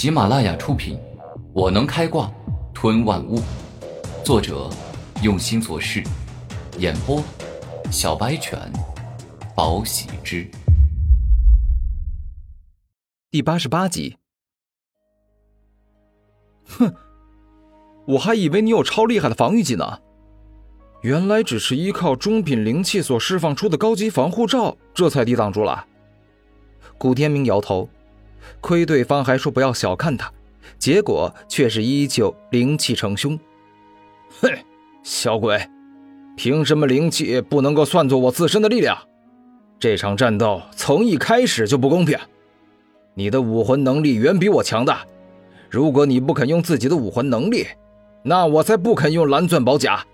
喜马拉雅出品，《我能开挂吞万物》，作者用心做事，演播小白犬，宝喜之，第八十八集。哼，我还以为你有超厉害的防御技能，原来只是依靠中品灵气所释放出的高级防护罩，这才抵挡住了。古天明摇头。亏对方还说不要小看他，结果却是依旧灵气成凶。哼，小鬼，凭什么灵气不能够算作我自身的力量？这场战斗从一开始就不公平。你的武魂能力远比我强大，如果你不肯用自己的武魂能力，那我才不肯用蓝钻宝甲。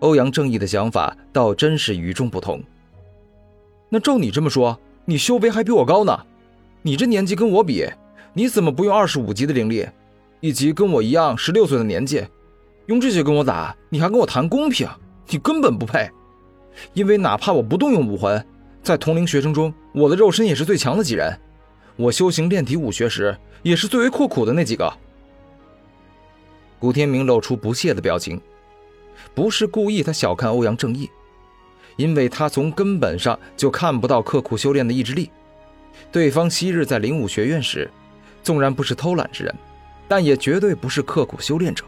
欧阳正义的想法倒真是与众不同。那照你这么说，你修为还比我高呢？你这年纪跟我比，你怎么不用二十五级的灵力，以及跟我一样十六岁的年纪，用这些跟我打，你还跟我谈公平？你根本不配！因为哪怕我不动用武魂，在同龄学生中，我的肉身也是最强的几人。我修行炼体武学时，也是最为刻苦的那几个。古天明露出不屑的表情，不是故意他小看欧阳正义，因为他从根本上就看不到刻苦修炼的意志力。对方昔日在灵武学院时，纵然不是偷懒之人，但也绝对不是刻苦修炼者。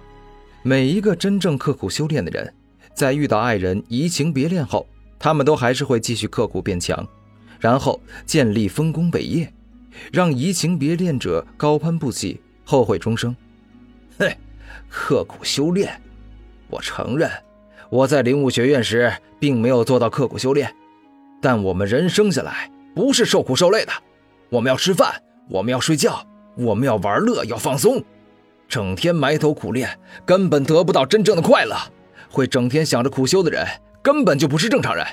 每一个真正刻苦修炼的人，在遇到爱人移情别恋后，他们都还是会继续刻苦变强，然后建立丰功伟业，让移情别恋者高攀不起，后悔终生。嘿，刻苦修炼，我承认，我在灵武学院时并没有做到刻苦修炼，但我们人生下来不是受苦受累的。我们要吃饭，我们要睡觉，我们要玩乐，要放松。整天埋头苦练，根本得不到真正的快乐。会整天想着苦修的人，根本就不是正常人。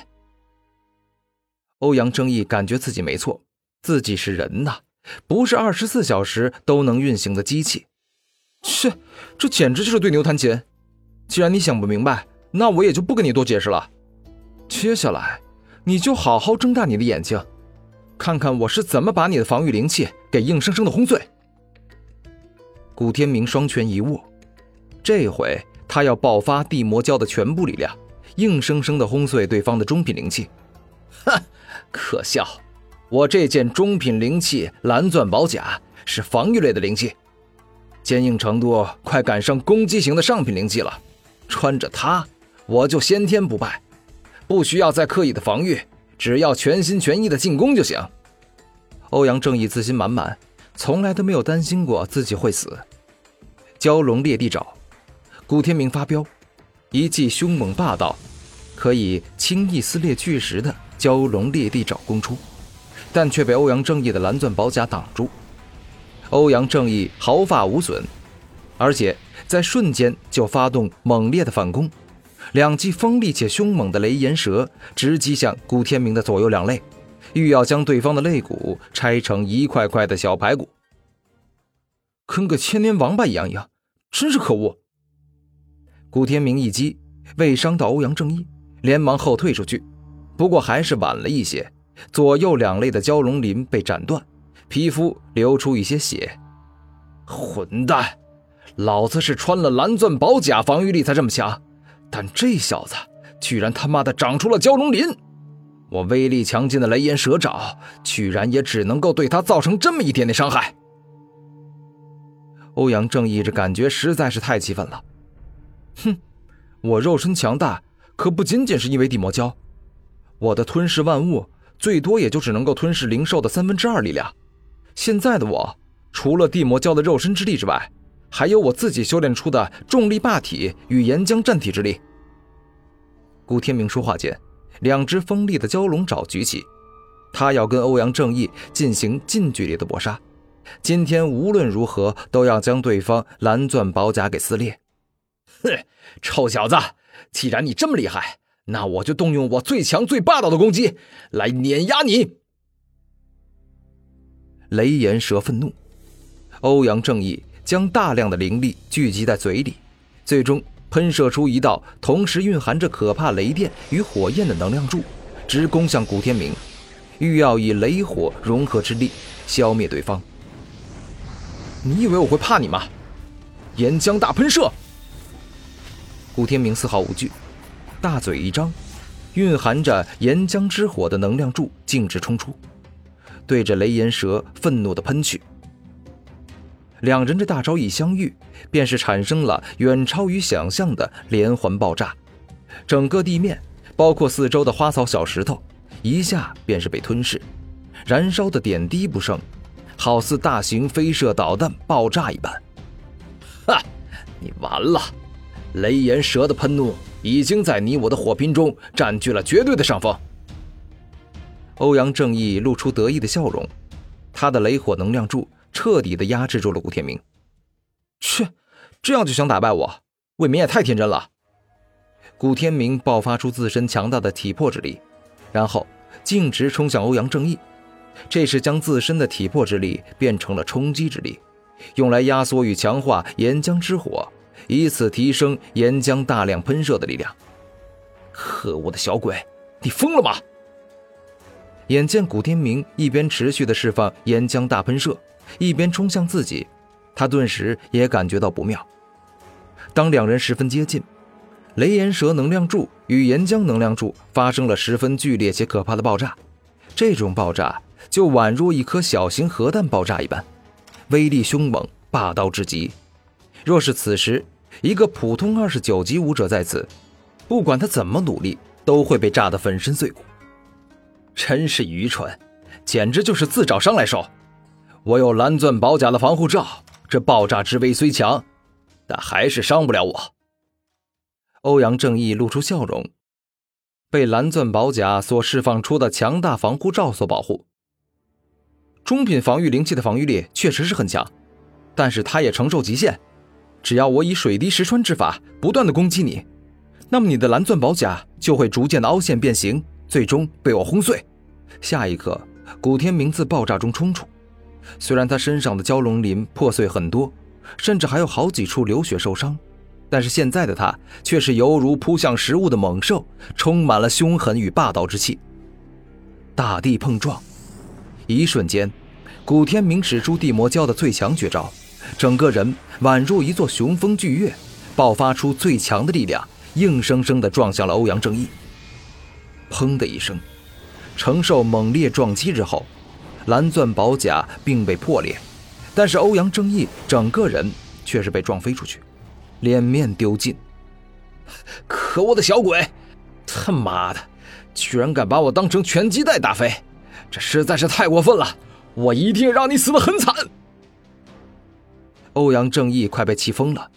欧阳正义感觉自己没错，自己是人呐，不是二十四小时都能运行的机器。切，这简直就是对牛弹琴。既然你想不明白，那我也就不跟你多解释了。接下来，你就好好睁大你的眼睛。看看我是怎么把你的防御灵气给硬生生的轰碎！古天明双拳一握，这回他要爆发地魔教的全部力量，硬生生的轰碎对方的中品灵气。哼，可笑！我这件中品灵气蓝钻宝甲是防御类的灵气，坚硬程度快赶上攻击型的上品灵气了。穿着它，我就先天不败，不需要再刻意的防御。只要全心全意的进攻就行。欧阳正义自信满满，从来都没有担心过自己会死。蛟龙裂地爪，古天明发飙，一记凶猛霸道，可以轻易撕裂巨石的蛟龙裂地爪攻出，但却被欧阳正义的蓝钻宝甲挡住。欧阳正义毫发无损，而且在瞬间就发动猛烈的反攻。两记锋利且凶猛的雷炎蛇直击向古天明的左右两肋，欲要将对方的肋骨拆成一块块的小排骨，跟个千年王八一样一样，真是可恶！古天明一击未伤到欧阳正义，连忙后退出去，不过还是晚了一些，左右两肋的蛟龙鳞被斩断，皮肤流出一些血。混蛋，老子是穿了蓝钻宝甲，防御力才这么强。但这小子居然他妈的长出了蛟龙鳞，我威力强劲的雷炎蛇爪居然也只能够对他造成这么一点点伤害。欧阳正义这感觉实在是太气愤了。哼，我肉身强大，可不仅仅是因为地魔蛟，我的吞噬万物最多也就只能够吞噬灵兽的三分之二力量。现在的我，除了地魔蛟的肉身之力之外，还有我自己修炼出的重力霸体与岩浆战体之力。顾天明说话间，两只锋利的蛟龙爪举起，他要跟欧阳正义进行近距离的搏杀。今天无论如何都要将对方蓝钻宝甲给撕裂。哼，臭小子，既然你这么厉害，那我就动用我最强最霸道的攻击来碾压你！雷炎蛇愤怒，欧阳正义。将大量的灵力聚集在嘴里，最终喷射出一道同时蕴含着可怕雷电与火焰的能量柱，直攻向古天明，欲要以雷火融合之力消灭对方。你以为我会怕你吗？岩浆大喷射！古天明丝毫无惧，大嘴一张，蕴含着岩浆之火的能量柱径直冲出，对着雷岩蛇愤怒的喷去。两人这大招一相遇，便是产生了远超于想象的连环爆炸，整个地面，包括四周的花草小石头，一下便是被吞噬，燃烧的点滴不剩，好似大型飞射导弹爆炸一般。哈，你完了！雷炎蛇的喷怒已经在你我的火拼中占据了绝对的上风。欧阳正义露出得意的笑容，他的雷火能量柱彻底的压制住了古天明。去，这样就想打败我，未免也太天真了。古天明爆发出自身强大的体魄之力，然后径直冲向欧阳正义，这是将自身的体魄之力变成了冲击之力，用来压缩与强化岩浆之火。以此提升岩浆大量喷射的力量。可恶的小鬼，你疯了吗？眼见古天明一边持续的释放岩浆大喷射，一边冲向自己，他顿时也感觉到不妙。当两人十分接近，雷岩蛇能量柱与岩浆能量柱发生了十分剧烈且可怕的爆炸。这种爆炸就宛若一颗小型核弹爆炸一般，威力凶猛，霸道至极。若是此时一个普通二十九级武者在此，不管他怎么努力，都会被炸得粉身碎骨。真是愚蠢，简直就是自找伤来受。我有蓝钻宝甲的防护罩，这爆炸之威虽强，但还是伤不了我。欧阳正义露出笑容，被蓝钻宝甲所释放出的强大防护罩所保护。中品防御灵气的防御力确实是很强，但是它也承受极限。只要我以水滴石穿之法不断的攻击你，那么你的蓝钻宝甲就会逐渐的凹陷变形，最终被我轰碎。下一刻，古天明自爆炸中冲出，虽然他身上的蛟龙鳞破碎很多，甚至还有好几处流血受伤，但是现在的他却是犹如扑向食物的猛兽，充满了凶狠与霸道之气。大地碰撞，一瞬间，古天明使出地魔蛟的最强绝招。整个人宛若一座雄风巨岳，爆发出最强的力量，硬生生地撞向了欧阳正义。砰的一声，承受猛烈撞击之后，蓝钻宝甲并未破裂，但是欧阳正义整个人却是被撞飞出去，脸面丢尽。可恶的小鬼，他妈的，居然敢把我当成拳击带打飞，这实在是太过分了！我一定让你死得很惨！欧阳正义快被气疯了，